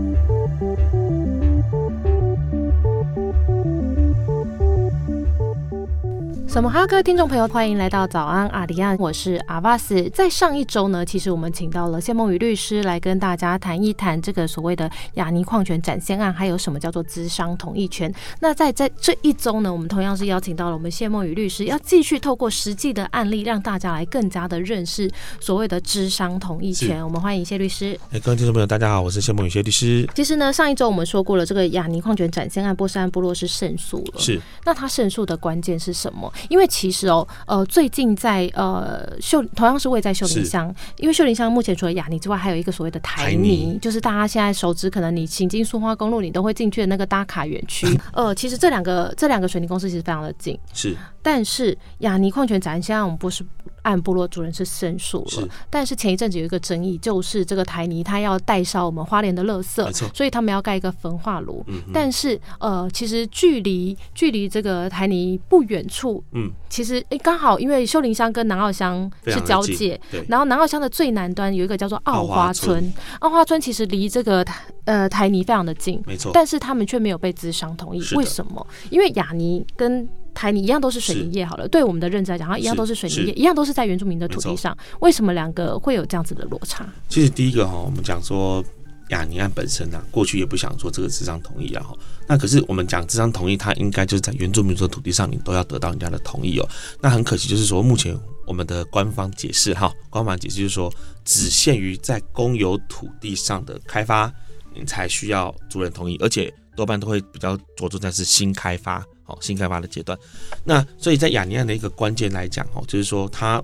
Thank you. 什么哈，各位听众朋友，欢迎来到早安阿迪亚，我是阿巴斯。在上一周呢，其实我们请到了谢梦雨律师来跟大家谈一谈这个所谓的雅尼矿权展现案，还有什么叫做资商同意权。那在在这一周呢，我们同样是邀请到了我们谢梦雨律师，要继续透过实际的案例，让大家来更加的认识所谓的资商同意权。我们欢迎谢律师。哎，各位听众朋友，大家好，我是谢梦雨谢律师。其实呢，上一周我们说过了，这个雅尼矿权展现案，波斯安部落是胜诉了。是。那他胜诉的关键是什么？因为其实哦，呃，最近在呃秀同样是位在秀林乡，因为秀林乡目前除了雅尼之外，还有一个所谓的台泥，就是大家现在熟知，可能你行经苏花公路，你都会进去的那个打卡园区。呃，其实这两个这两个水泥公司其实非常的近，是。但是雅尼矿泉展现在，我们不是。按部落主人是申诉了，但是前一阵子有一个争议，就是这个台泥他要代烧我们花莲的垃圾，所以他们要盖一个焚化炉。但是呃，其实距离距离这个台泥不远处，嗯，其实诶刚好因为秀林乡跟南澳乡是交界，然后南澳乡的最南端有一个叫做澳花村，澳花村。其实离这个呃台泥非常的近，没错，但是他们却没有被资商同意，为什么？因为雅尼跟台泥一样都是水泥业好了，对我们的认知来讲，它一样都是水泥业，一样都是在原住民的土地上。为什么两个会有这样子的落差？其实第一个哈，我们讲说雅尼案本身呢，过去也不想做这个智商同意啊哈。那可是我们讲智商同意，它应该就是在原住民的土地上，你都要得到人家的同意哦。那很可惜，就是说目前我们的官方解释哈，官方解释就是说，只限于在公有土地上的开发，你才需要主人同意，而且多半都会比较着重在是新开发。新开发的阶段，那所以在雅尼安的一个关键来讲，哦，就是说他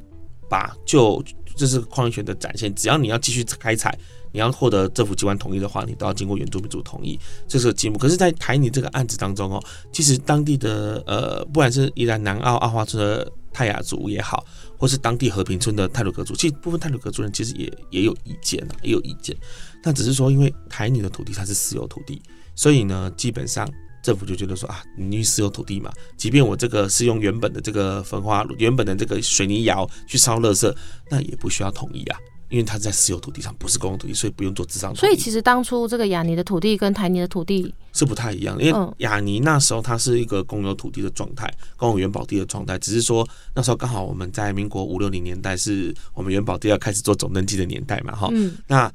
把就这是矿业权的展现，只要你要继续开采，你要获得政府机关同意的话，你都要经过原住民族同意，这是个积木。可是，在台泥这个案子当中，哦，其实当地的呃，不管是宜兰南澳阿华村的泰雅族也好，或是当地和平村的泰鲁格族，其实部分泰鲁格族人其实也也有意见啊，也有意见。但只是说，因为台泥的土地它是私有土地，所以呢，基本上。政府就觉得说啊，你私有土地嘛，即便我这个是用原本的这个焚化原本的这个水泥窑去烧垃圾，那也不需要同意啊，因为它在私有土地上，不是公共土地，所以不用做智商。所以其实当初这个雅尼的土地跟台泥的土地是不太一样，因为雅尼那时候它是一个公有土地的状态，公有元宝地的状态，只是说那时候刚好我们在民国五六零年代是我们元宝地要开始做总登记的年代嘛，哈，嗯那。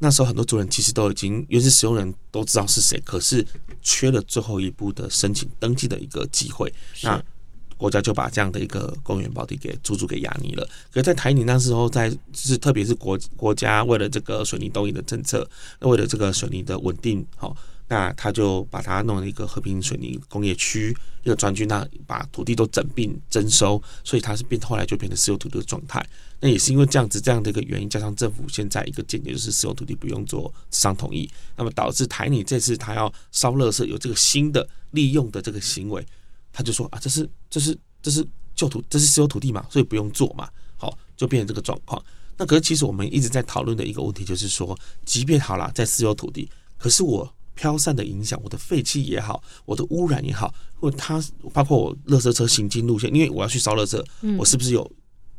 那时候很多族人其实都已经原始使用人都知道是谁，可是缺了最后一步的申请登记的一个机会，那国家就把这样的一个公园宝地给租租给亚尼了。可是在台泥那时候，在就是特别是国国家为了这个水泥东移的政策，为了这个水泥的稳定，好。那他就把它弄了一个和平水泥工业区一个专区，那把土地都整并征收，所以它是变后来就变成私有土地的状态。那也是因为这样子这样的一个原因，加上政府现在一个见解就是私有土地不用做商同意，那么导致台泥这次他要烧垃圾有这个新的利用的这个行为，他就说啊，这是这是这是旧土，这是私有土地嘛，所以不用做嘛，好就变成这个状况。那可是其实我们一直在讨论的一个问题就是说，即便好了在私有土地，可是我。飘散的影响，我的废气也好，我的污染也好，或它包括我垃圾车行进路线，因为我要去烧垃圾，我是不是有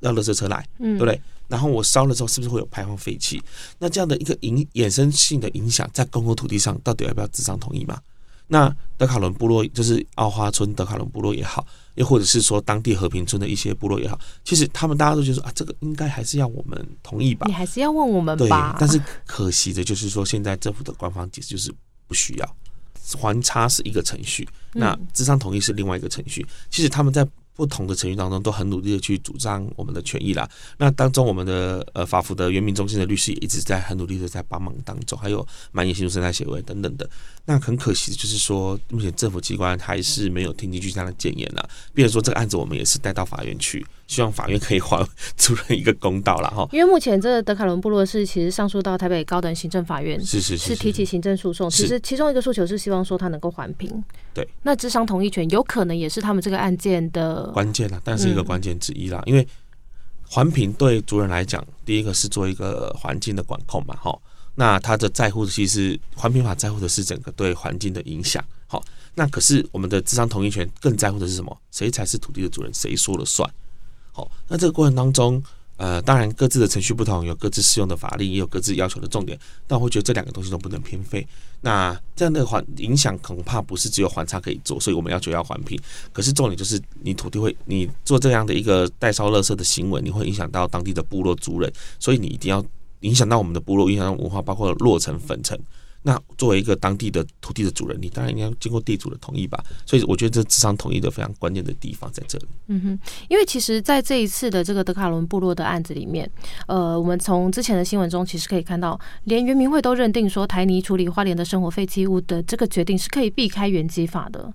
要垃圾车来，嗯对不对？然后我烧了之后，是不是会有排放废气？那这样的一个影衍生性的影响，在公共土地上到底要不要智商同意嘛？那德卡伦部落就是奥花村德卡伦部落也好，又或者是说当地和平村的一些部落也好，其实他们大家都觉得啊，这个应该还是要我们同意吧？你还是要问我们吧？但是可惜的就是说，现在政府的官方解释就是。不需要，还差是一个程序，那智商同意是另外一个程序。其实他们在不同的程序当中都很努力的去主张我们的权益啦。那当中我们的呃法服的原民中心的律师也一直在很努力的在帮忙当中，还有满野新竹生态协会等等的。那很可惜的就是说，目前政府机关还是没有听进去这样的谏言呐。比如说这个案子，我们也是带到法院去。希望法院可以还 主人一个公道了哈。因为目前这个德卡伦部落是其实上诉到台北高等行政法院，是是是提起行政诉讼。其实其中一个诉求是希望说他能够还平。对。那智商同意权有可能也是他们这个案件的关键啊，但是一个关键之一啦。因为环评对主人来讲，第一个是做一个环境的管控嘛，哈。那他的在乎的其实环评法在乎的是整个对环境的影响，好。那可是我们的智商同意权更在乎的是什么？谁才是土地的主人？谁说了算？好那这个过程当中，呃，当然各自的程序不同，有各自适用的法律，也有各自要求的重点。但我会觉得这两个东西都不能偏废。那这样的环影响恐怕不是只有环差可以做，所以我们要求要环评。可是重点就是你土地会，你做这样的一个代烧垃圾的行为，你会影响到当地的部落族人，所以你一定要影响到我们的部落，影响到文化，包括落成粉尘。那作为一个当地的土地的主人，你当然应该经过地主的同意吧。所以我觉得这智商同意的非常关键的地方在这里。嗯哼，因为其实在这一次的这个德卡伦部落的案子里面，呃，我们从之前的新闻中其实可以看到，连原民会都认定说台泥处理花莲的生活废弃物的这个决定是可以避开原基法的。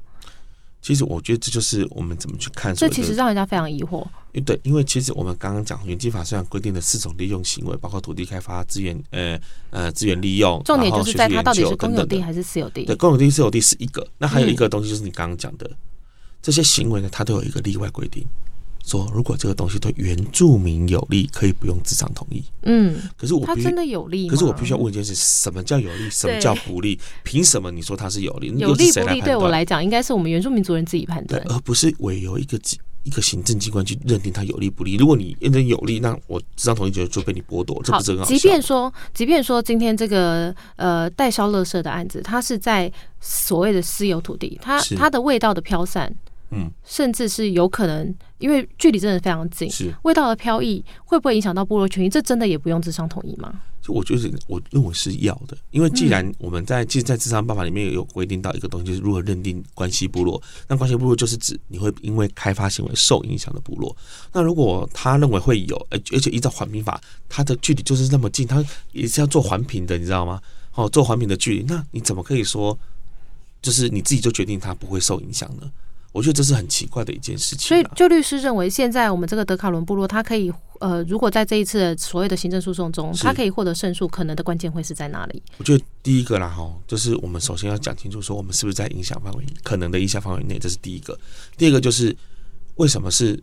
其实我觉得这就是我们怎么去看，这其实让人家非常疑惑。对，因为其实我们刚刚讲原基法虽然规定的四种利用行为，包括土地开发、资源呃呃资源利用，重点就是在它到底是公有地还是私有地。对，公有地、私有地是一个，那还有一个东西就是你刚刚讲的这些行为呢，它都有一个例外规定。说如果这个东西对原住民有利，可以不用自上同意。嗯，可是我他真的有利？可是我必须要问一件事：什么叫有利？什么叫不利？凭什么你说它是有利？有利不利对我来讲，应该是我们原住民族人自己判断，而不是委由一个一个行政机关去认定它有利不利。如果你认定有利，那我自上同意就就被你剥夺，这不是很好？即便说，即便说今天这个呃代销乐色的案子，它是在所谓的私有土地，它它的味道的飘散。嗯，甚至是有可能，因为距离真的非常近，是味道的飘逸会不会影响到部落权益？这真的也不用智商统一吗？就我觉得，我认为是要的，因为既然我们在其实，在智商办法里面有规定到一个东西，就是如何认定关系部落。那关系部落就是指你会因为开发行为受影响的部落。那如果他认为会有，而而且依照环评法，它的距离就是那么近，他也是要做环评的，你知道吗？哦，做环评的距离，那你怎么可以说，就是你自己就决定它不会受影响呢？我觉得这是很奇怪的一件事情。所以，就律师认为，现在我们这个德卡伦部落，他可以呃，如果在这一次所谓的行政诉讼中，他可以获得胜诉，可能的关键会是在哪里？我觉得第一个啦，哈，就是我们首先要讲清楚，说我们是不是在影响范围可能的影响范围内，这是第一个。第二个就是为什么是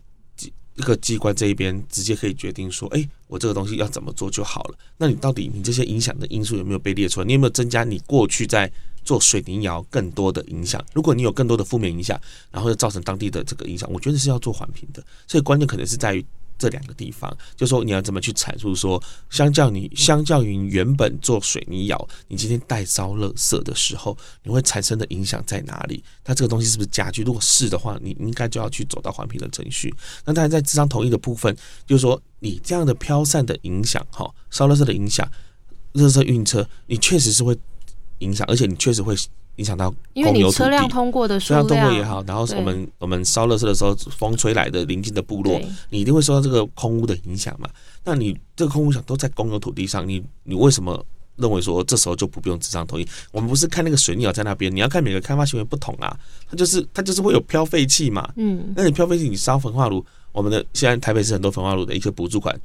一个机关这一边直接可以决定说，哎，我这个东西要怎么做就好了？那你到底你这些影响的因素有没有被列出来？你有没有增加你过去在？做水泥窑更多的影响，如果你有更多的负面影响，然后又造成当地的这个影响，我觉得是要做环评的。所以关键可能是在于这两个地方，就说你要怎么去阐述说，相较你相较于原本做水泥窑，你今天带烧垃圾的时候，你会产生的影响在哪里？它这个东西是不是家具？如果是的话，你应该就要去走到环评的程序。那当然，在智商同意的部分，就是说你这样的飘散的影响，哈，烧垃圾的影响，垃圾运车，你确实是会。影响，而且你确实会影响到因为你车辆通过的车辆通过也好，然后我们我们烧热车的时候，风吹来的临近的部落，你一定会受到这个空屋的影响嘛？那你这个空屋响都在公有土地上，你你为什么认为说这时候就不用纸上同意？我们不是看那个水泥在那边，你要看每个开发行为不同啊，它就是它就是会有漂废气嘛，嗯，那你漂废气，你烧焚化炉，我们的现在台北市很多焚化炉的一些补助款。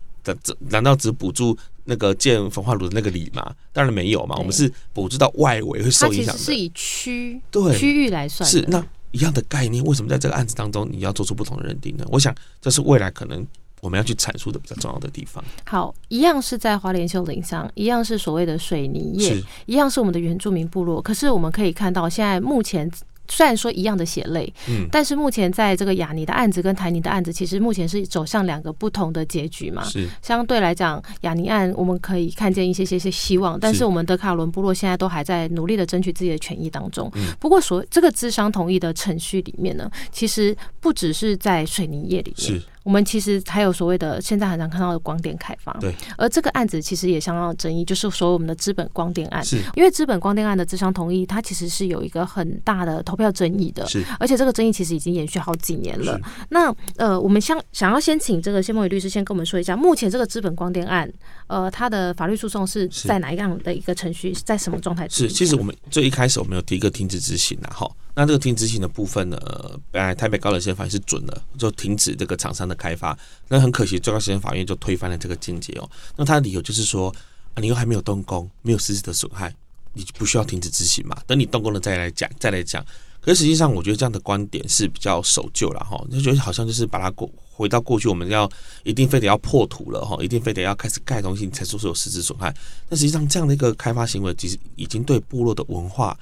这难道只补助那个建焚化炉的那个里吗？当然没有嘛，我们是补助到外围会受影响的。是以区对区域来算。是那一样的概念，为什么在这个案子当中你要做出不同的认定呢？我想这是未来可能我们要去阐述的比较重要的地方。好，一样是在花莲秀林上，一样是所谓的水泥业，一样是我们的原住民部落。可是我们可以看到，现在目前。虽然说一样的血泪，嗯，但是目前在这个雅尼的案子跟台尼的案子，其实目前是走向两个不同的结局嘛。是相对来讲，雅尼案我们可以看见一些些些希望，但是我们德卡伦部落现在都还在努力的争取自己的权益当中。嗯，不过所这个智商同意的程序里面呢，其实不只是在水泥业里面。是。我们其实还有所谓的现在很常看到的光电开发，对，而这个案子其实也相当争议，就是所谓我们的资本光电案，是，因为资本光电案的智商同意，它其实是有一个很大的投票争议的，是，而且这个争议其实已经延续好几年了。那呃，我们想想要先请这个谢梦雨律师先跟我们说一下，目前这个资本光电案，呃，它的法律诉讼是在哪样的一个程序，在什么状态？是，其实我们最一开始我们有第一个停止执行的哈。那这个停止行的部分呢？本来台北高等宪法院是准的，就停止这个厂商的开发。那很可惜，最高行政法院就推翻了这个见解哦。那他的理由就是说，啊，你又还没有动工，没有实质的损害，你就不需要停止执行嘛？等你动工了再来讲，再来讲。可是实际上，我觉得这样的观点是比较守旧了哈。就觉得好像就是把它过回到过去，我们要一定非得要破土了哈，一定非得要开始盖东西才说是有实质损害。但实际上，这样的一个开发行为，其实已经对部落的文化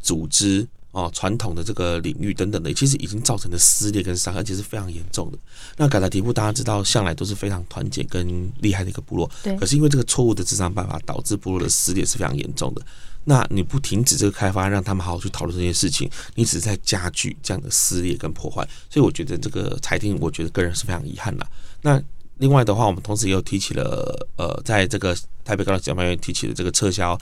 组织。哦传统的这个领域等等的，其实已经造成了撕裂跟伤害，而且是非常严重的。那嘎达提布大家知道，向来都是非常团结跟厉害的一个部落，对。可是因为这个错误的智商办法，导致部落的撕裂是非常严重的。那你不停止这个开发，让他们好好去讨论这件事情，你只是在加剧这样的撕裂跟破坏。所以我觉得这个裁定，我觉得个人是非常遗憾的。那另外的话，我们同时也有提起了，呃，在这个台北高等检察院提起的这个撤销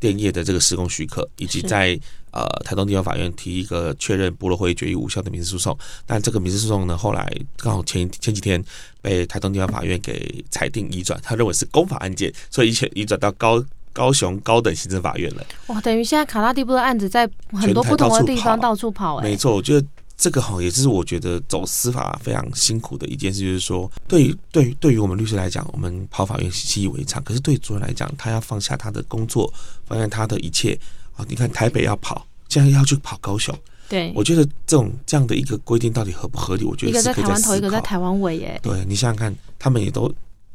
电业的这个施工许可，以及在呃台东地方法院提一个确认部落会议决议无效的民事诉讼。但这个民事诉讼呢，后来刚好前前几天被台东地方法院给裁定移转，他认为是公法案件，所以一切移转到高。高雄高等行政法院了，哇！等于现在卡拉蒂布的案子在很多不同的地方到处跑，没错。我觉得这个哈，也是我觉得走司法非常辛苦的一件事，就是说，对于对于对于我们律师来讲，我们跑法院习以为常；可是对主任来讲，他要放下他的工作，放下他的一切啊！你看台北要跑，现在要去跑高雄，对，我觉得这种这样的一个规定到底合不合理？我觉得一个在台湾头，一个在台湾尾，耶。对你想想看，他们也都。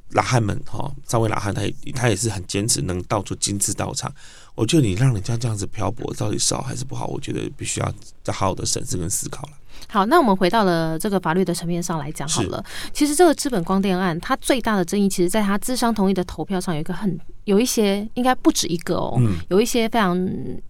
老汉们哈，三位老汉，他他也是很坚持，能到处亲自到场。我觉得你让人家这样子漂泊，到底是好还是不好？我觉得必须要再好好的审视跟思考了。好，那我们回到了这个法律的层面上来讲好了。其实这个资本光电案，它最大的争议，其实在它资商同意的投票上有一个很有一些，应该不止一个哦，有一些非常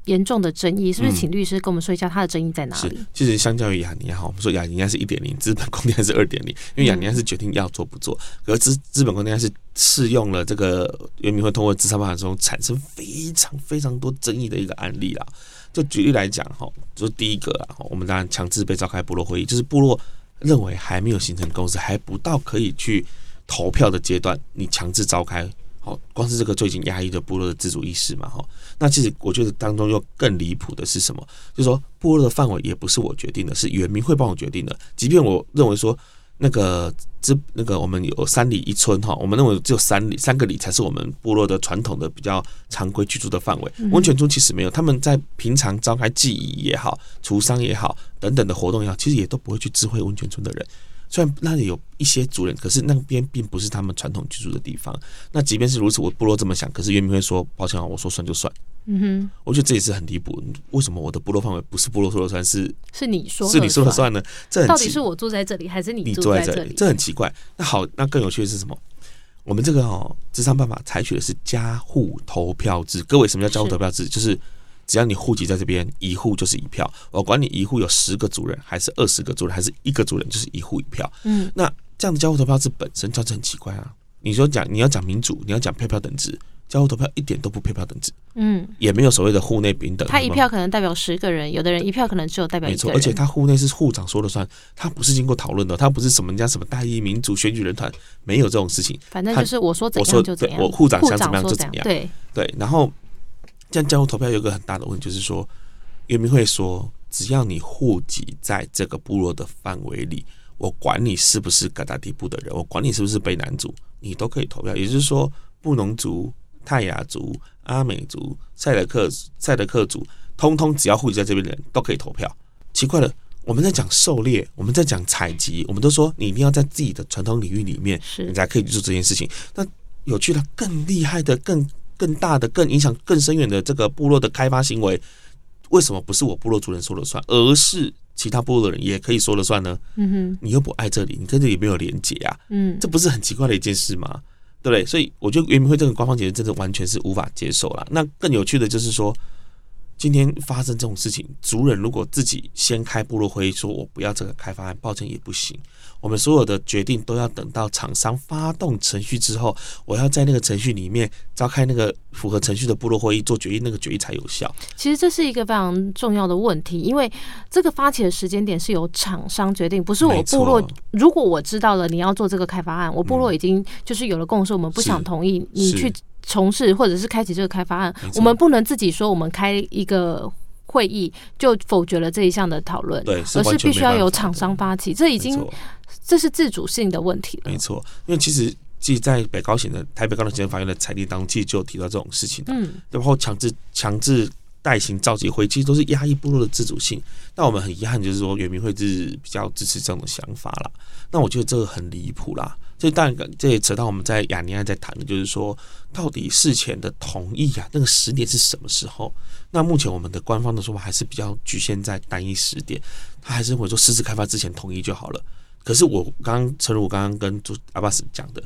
严重的争议，是不是？请律师跟我们说一下它的争议在哪里？其实相较于雅尼哈，我们说雅尼亚是一点零，资本光电是二点零，因为雅尼亚是决定要做不做，而资资本光电是适用了这个原民会通过资商办法中产生非常非常多争议的一个案例啦。就举例来讲哈，就第一个啊，我们当然强制被召开部落会议，就是部落认为还没有形成共识，还不到可以去投票的阶段，你强制召开，好，光是这个就已经压抑了部落的自主意识嘛，哈。那其实我觉得当中又更离谱的是什么？就是说部落的范围也不是我决定的，是原民会帮我决定的，即便我认为说。那个这那个我们有三里一村哈，我们认为只有三里三个里才是我们部落的传统的比较常规居住的范围。温泉村其实没有，他们在平常召开祭仪也好、除丧也好等等的活动也好，其实也都不会去知会温泉村的人。虽然那里有一些族人，可是那边并不是他们传统居住的地方。那即便是如此，我部落这么想，可是原民会说抱歉啊，我说算就算。嗯哼，我觉得这也是很离谱。为什么我的部落范围不是部落说了算，是是你说是你说了算呢？这到底是我住在这里，还是你住在这里？这很奇怪。那好，那更有趣的是什么？我们这个哦，智商办法采取的是家户投票制。各位，什么叫家户投票制？就是。只要你户籍在这边，一户就是一票。我管你一户有十个主人，还是二十个主人，还是一个主人，就是一户一票。嗯，那这样的交互投票制本身就是很奇怪啊。你说讲你要讲民主，你要讲配票等值，交互投票一点都不配票等值。嗯，也没有所谓的户内平等。他一票可能代表十个人，有的人一票可能只有代表一个人。而且他户内是户长说了算，他不是经过讨论的，他不是什么人家什么大义民主选举人团，没有这种事情。反正就是我说怎样就怎样，我户长想怎么样就怎么样。对对，然后。这样交互投票有一个很大的问题，就是说，原民会说，只要你户籍在这个部落的范围里，我管你是不是嘎达地部的人，我管你是不是卑南族，你都可以投票。也就是说，布农族、泰雅族、阿美族、赛德克赛德克族，通通只要户籍在这边的人都可以投票。奇怪了，我们在讲狩猎，我们在讲采集，我们都说你一定要在自己的传统领域里面，你才可以去做这件事情。那有趣的、更厉害的、更。更大的、更影响更深远的这个部落的开发行为，为什么不是我部落主人说了算，而是其他部落的人也可以说了算呢？嗯哼，你又不爱这里，你跟这里没有连结啊？嗯，这不是很奇怪的一件事吗？对不对？所以我觉得圆明会这个官方解释真的完全是无法接受了。那更有趣的就是说。今天发生这种事情，族人如果自己先开部落会议，说我不要这个开发案，抱歉也不行。我们所有的决定都要等到厂商发动程序之后，我要在那个程序里面召开那个符合程序的部落会议做决议，那个决议才有效。其实这是一个非常重要的问题，因为这个发起的时间点是由厂商决定，不是我部落。如果我知道了你要做这个开发案，我部落已经就是有了共识，我们不想同意你去。从事或者是开启这个开发案，我们不能自己说我们开一个会议就否决了这一项的讨论，对，而是必须要由厂商发起，这已经这是自主性的问题了。没错，因为其实即在北高检的台北高等行政法院的裁定当中，其实就有提到这种事情的，嗯，然后强制强制代行召集会，其实都是压抑部落的自主性。那我们很遗憾，就是说原民会是比较支持这种想法啦。那我觉得这个很离谱啦。这当然这也扯到我们在雅尼安在谈的，就是说到底事前的同意啊，那个时点是什么时候？那目前我们的官方的说法还是比较局限在单一时点，他还是会说私自开发之前同意就好了。可是我刚刚，陈如刚刚跟阿巴斯讲的，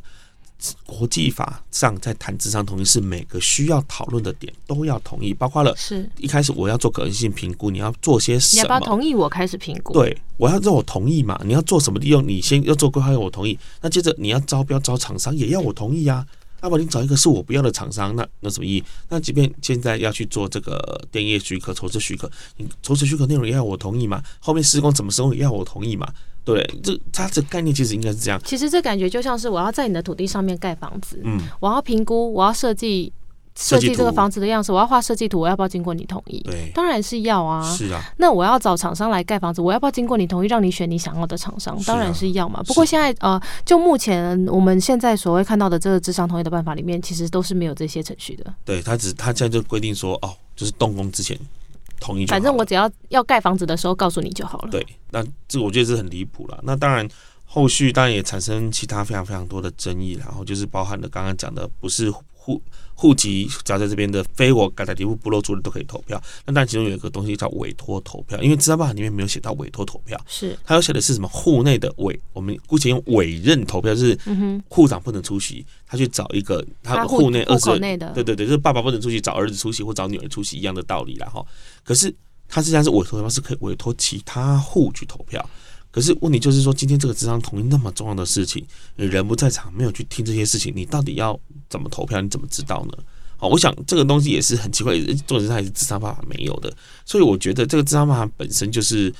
国际法上在谈智商同意是每个需要讨论的点都要同意，包括了是一开始我要做可能性评估，你要做些什么？你要不要同意我开始评估？对，我要让我同意嘛？你要做什么利用？你先要做规划，要我同意。那接着你要招标招厂商，也要我同意啊。要不你找一个是我不要的厂商，那那什么意义？那即便现在要去做这个电业许可、筹资许可，你筹资许可内容也要我同意嘛？后面施工怎么施工也要我同意嘛？对，这它这概念其实应该是这样。其实这感觉就像是我要在你的土地上面盖房子，嗯，我要评估，我要设计。设计这个房子的样子，我要画设计图，我要不要经过你同意？对，当然是要啊。是啊。那我要找厂商来盖房子，我要不要经过你同意，让你选你想要的厂商？当然是要嘛。不过现在呃，就目前我们现在所谓看到的这个智商同意的办法里面，其实都是没有这些程序的。对他只他现在就规定说，哦，就是动工之前同意。反正我只要要盖房子的时候告诉你就好了。对，那这我觉得是很离谱了。那当然后续当然也产生其他非常非常多的争议，然后就是包含了刚刚讲的不是户。户籍只要在这边的非我改在底部部落族人都可以投票，那但其中有一个东西叫委托投票，因为《资料办法》里面没有写到委托投票，是它有写的是什么户内的委，我们姑且用委任投票，就是户长不能出席，他去找一个他户内二十内的，对对对，就是爸爸不能出席，找儿子出席或找女儿出席一样的道理啦哈。可是他实际上是委托投票，是可以委托其他户去投票。可是问题就是说，今天这个智商同意那么重要的事情，你人不在场，没有去听这些事情，你到底要怎么投票？你怎么知道呢？好，我想这个东西也是很奇怪，重点是它是智商方法没有的，所以我觉得这个智商方法本身就是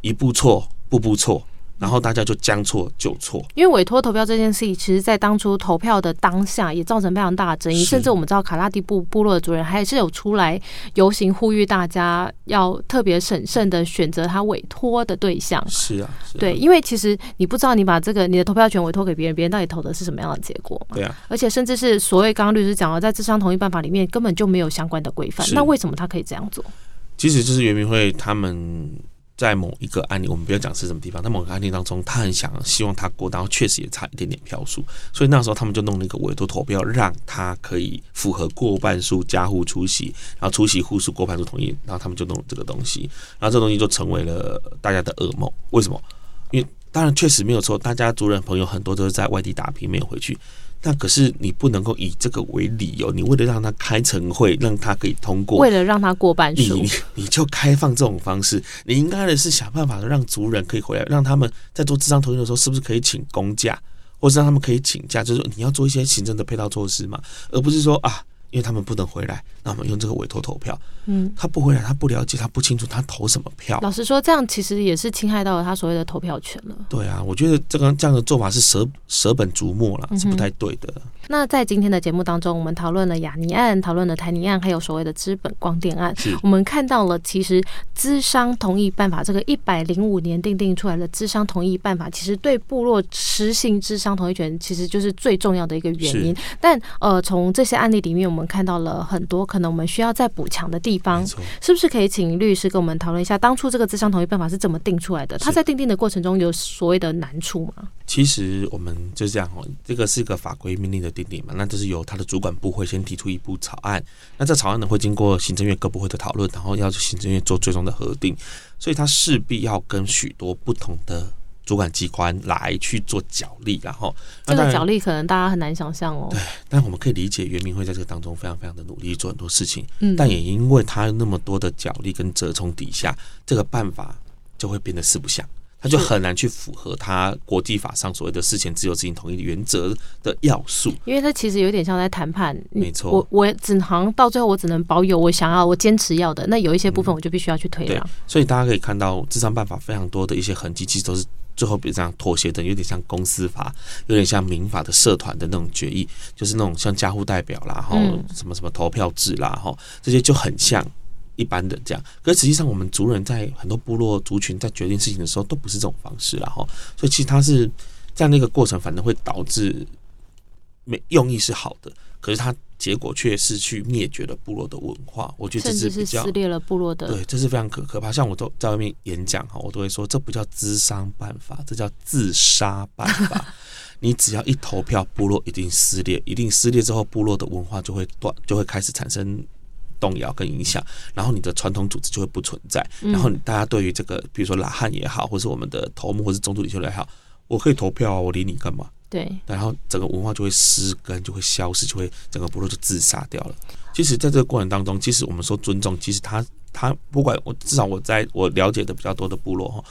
一步错，步步错。然后大家就将错就错，因为委托投票这件事情，其实，在当初投票的当下，也造成非常大的争议。甚至我们知道，卡拉蒂布部落的主人还是有出来游行，呼吁大家要特别审慎的选择他委托的对象。是啊，对，因为其实你不知道，你把这个你的投票权委托给别人，别人到底投的是什么样的结果对啊，而且甚至是所谓刚刚律师讲了，在智商同意办法里面根本就没有相关的规范。那为什么他可以这样做？其实就是圆明会他们。在某一个案例，我们不要讲是什么地方，在某个案例当中，他很想希望他过，然后确实也差一点点票数，所以那时候他们就弄了一个委托投票，让他可以符合过半数加户出席，然后出席户数过半数同意，然后他们就弄了这个东西，然后这东西就成为了大家的噩梦。为什么？因为当然确实没有错，大家族人朋友很多都是在外地打拼，没有回去。那可是你不能够以这个为理由，你为了让他开晨会，让他可以通过，为了让他过半数，你你就开放这种方式，你应该的是想办法让族人可以回来，让他们在做智商投影的时候，是不是可以请公假，或是让他们可以请假，就是你要做一些行政的配套措施嘛，而不是说啊。因为他们不能回来，那我们用这个委托投票。嗯，他不回来，他不了解，他不清楚他投什么票。老实说，这样其实也是侵害到了他所谓的投票权了。对啊，我觉得这个这样的做法是舍舍本逐末了，是不太对的。那在今天的节目当中，我们讨论了雅尼案，讨论了台尼案，还有所谓的资本光电案。我们看到了，其实资商同意办法这个一百零五年定定出来的资商同意办法，其实对部落实行资商同意权，其实就是最重要的一个原因。但呃，从这些案例里面，我们看到了很多可能我们需要再补强的地方，是不是可以请律师跟我们讨论一下，当初这个自商同意办法是怎么定出来的？他在定定的过程中有所谓的难处吗？其实我们就这样哦，这个是一个法规命令的定定嘛，那这是由他的主管部会先提出一部草案，那这草案呢会经过行政院各部会的讨论，然后要行政院做最终的核定，所以它势必要跟许多不同的。主管机关来去做角力，然后这个角力可能大家很难想象哦。对，但我们可以理解，袁明会在这个当中非常非常的努力做很多事情，嗯，但也因为他那么多的角力跟折冲底下，这个办法就会变得四不像，他就很难去符合他国际法上所谓的事前自由执行同意的原则的要素。因为他其实有点像在谈判，没错，我我只能到最后我只能保有我想要我坚持要的，那有一些部分我就必须要去退让。所以大家可以看到智商办法非常多的一些痕迹，其实都是。最后，比如这样妥协的，有点像公司法，有点像民法的社团的那种决议，就是那种像家户代表啦，哈，什么什么投票制啦，哈，这些就很像一般的这样。可实际上，我们族人在很多部落族群在决定事情的时候，都不是这种方式啦，哈。所以其实它是这样的一个过程，反正会导致没用意是好的，可是它。结果却是去灭绝了部落的文化，我觉得这是比较撕裂了部落的。对，这是非常可可怕。像我都在外面演讲哈，我都会说，这不叫自商办法，这叫自杀办法。你只要一投票，部落一定撕裂，一定撕裂之后，部落的文化就会断，就会开始产生动摇跟影响，然后你的传统组织就会不存在，然后大家对于这个，比如说拉汉也好，或是我们的头目或是宗族领袖也好，我可以投票啊，我理你干嘛？对，然后整个文化就会失根，就会消失，就会整个部落就自杀掉了。其实，在这个过程当中，即使我们说尊重，其实他他不管我，至少我在我了解的比较多的部落哈。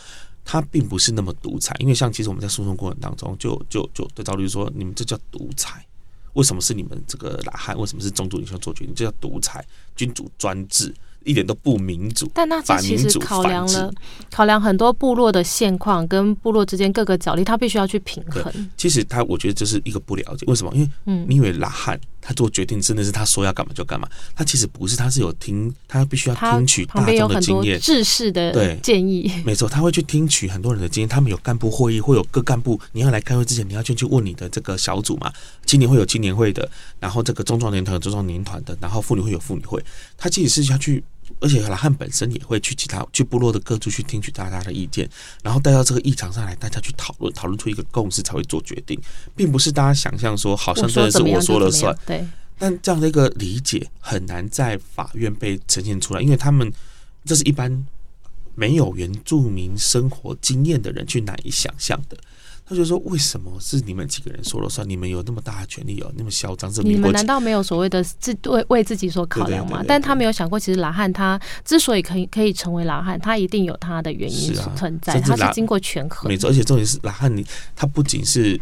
他并不是那么独裁，因为像其实我们在诉讼过程当中，就就就对赵律师说：“你们这叫独裁，为什么是你们这个懒汉？为什么是宗主领袖做决定？这叫独裁，君主专制。”一点都不民主，但那其实考量了考量很多部落的现况跟部落之间各个角力，他必须要去平衡。其实他我觉得这是一个不了解，为什么？因为嗯，你以为拉汉他做决定真的是他说要干嘛就干嘛？他其实不是，他是有听，他必须要听取大众的经验、制式的建议。没错，他会去听取很多人的经验。他们有干部会议，会有各干部。你要来开会之前，你要先去问你的这个小组嘛。青年会有青年会的，然后这个中壮年团有中壮年团的，然后妇女会有妇女会。他其实是要去。而且老汉本身也会去其他去部落的各处去听取大家的意见，然后带到这个议场上来，大家去讨论，讨论出一个共识才会做决定，并不是大家想象说好像真的是我说了算。对。但这样的一个理解很难在法院被呈现出来，因为他们这是一般没有原住民生活经验的人去难以想象的。他就说：“为什么是你们几个人说了算？你们有那么大的权利，有那么嚣张？这你们难道没有所谓的自为为自己所考量吗？但他没有想过，其实拉汉他之所以可以可以成为拉汉，他一定有他的原因存在。他是经过权衡，没错。而且重点是拉汉，你他不仅是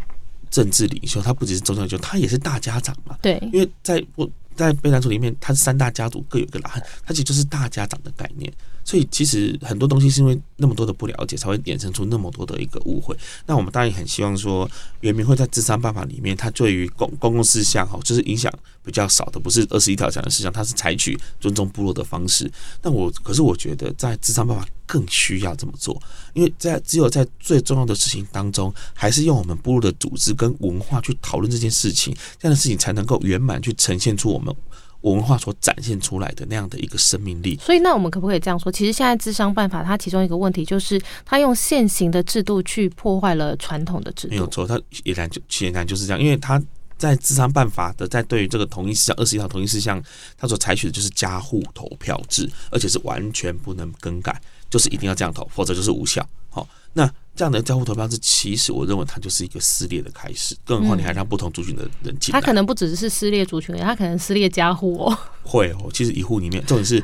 政治领袖，他不仅是宗教领袖，他也是大家长嘛。对，因为在我在贝兰族里面，他是三大家族各有一个拉汉，他其实就是大家长的概念。”所以其实很多东西是因为那么多的不了解，才会衍生出那么多的一个误会。那我们当然也很希望说，原民会在智商办法里面，它对于公公共事项哈，就是影响比较少的，不是二十一条讲的事项，它是采取尊重部落的方式。那我可是我觉得，在智商办法更需要这么做，因为在只有在最重要的事情当中，还是用我们部落的组织跟文化去讨论这件事情，这样的事情才能够圆满去呈现出我们。文化所展现出来的那样的一个生命力，所以那我们可不可以这样说？其实现在智商办法，它其中一个问题就是，它用现行的制度去破坏了传统的制度。没有错，它显然就显然就是这样，因为它在智商办法的在对于这个同一事项二十一条同一事项，它所采取的就是加户投票制，而且是完全不能更改，就是一定要这样投，否则就是无效。好，那。这样的交互投票制，其实我认为它就是一个撕裂的开始。更何况你还让不同族群的人进来，他可能不只是撕裂族群，他可能撕裂家户哦。会哦，其实一户里面，重点是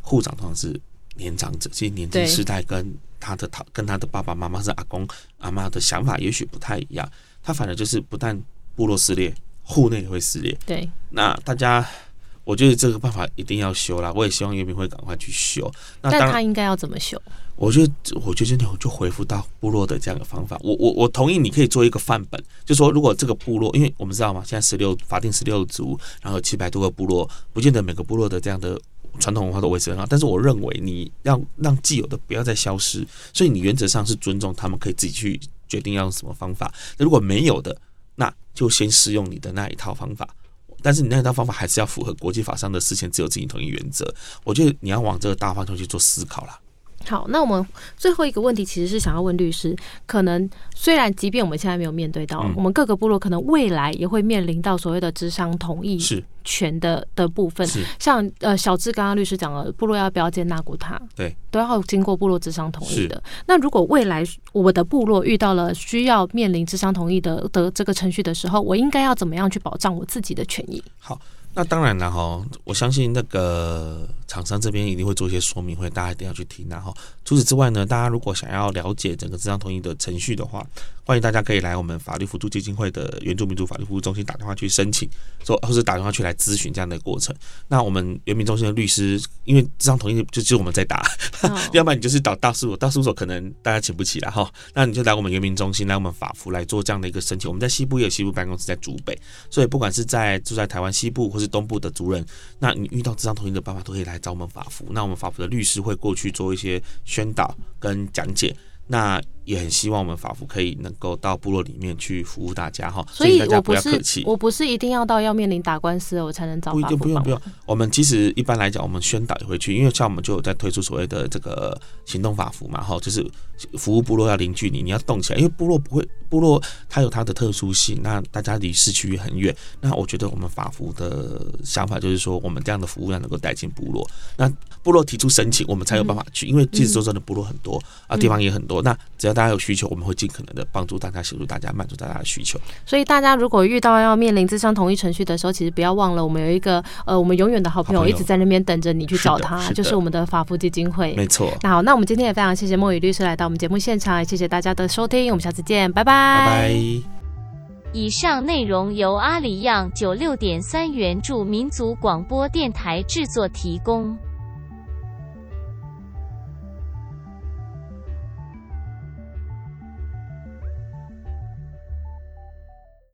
户长通常是年长者，其实年轻世代跟他的他跟他的爸爸妈妈是阿公阿妈的想法也许不太一样。他反而就是不但部落撕裂，户内也会撕裂。对，那大家。我觉得这个办法一定要修啦，我也希望原民会赶快去修。那他应该要怎么修？我觉得，我觉得今天我就回复到部落的这样的方法。我我我同意，你可以做一个范本，就说如果这个部落，因为我们知道嘛，现在十六法定十六族，然后七百多个部落，不见得每个部落的这样的传统文化都维持很好。但是我认为，你要让既有的不要再消失，所以你原则上是尊重他们，可以自己去决定要用什么方法。那如果没有的，那就先试用你的那一套方法。但是你那套方法还是要符合国际法上的事前自由执行同意原则。我觉得你要往这个大方向去做思考了。好，那我们最后一个问题其实是想要问律师，可能虽然即便我们现在没有面对到，我们各个部落可能未来也会面临到所谓的智商同意权的的部分，像呃小智刚刚律师讲了，部落要不要建纳古塔，对，都要经过部落智商同意的。那如果未来我的部落遇到了需要面临智商同意的的这个程序的时候，我应该要怎么样去保障我自己的权益？好。那当然了哈，我相信那个厂商这边一定会做一些说明会，大家一定要去听。然后除此之外呢，大家如果想要了解整个智商同意的程序的话，欢迎大家可以来我们法律辅助基金会的原住民族法律服务中心打电话去申请，说或者打电话去来咨询这样的过程。那我们原民中心的律师，因为智商同意就就我们在打，要不然你就是找大事务所，大事务所可能大家请不起了哈。那你就来我们原民中心，来我们法服来做这样的一个申请。我们在西部也有西部办公室在竹北，所以不管是在住在台湾西部或是东部的族人，那你遇到智商同意的办法，都可以来找我们法服。那我们法服的律师会过去做一些宣导跟讲解。那也很希望我们法服可以能够到部落里面去服务大家哈。所以大家不要客气，我不是一定要到要面临打官司我才能找不一定不用不用。我们其实一般来讲，我们宣导也会去，因为像我们就有在推出所谓的这个行动法服嘛哈，就是服务部落要凝聚你，你要动起来，因为部落不会，部落它有它的特殊性，那大家离市区也很远。那我觉得我们法服的想法就是说，我们这样的服务要能够带进部落，那部落提出申请，我们才有办法去，因为其实说真的部落很多啊，地方也很多。那只要大家有需求，我们会尽可能的帮助大家，协助大家满足大家的需求。所以大家如果遇到要面临自商同意程序的时候，其实不要忘了，我们有一个呃，我们永远的好朋友一直在那边等着你去找他，就是我们的法服基金会。没错。那好，那我们今天也非常谢谢莫雨律师来到我们节目现场，谢谢大家的收听，我们下次见，拜拜。拜拜。以上内容由阿里样九六点三元助民族广播电台制作提供。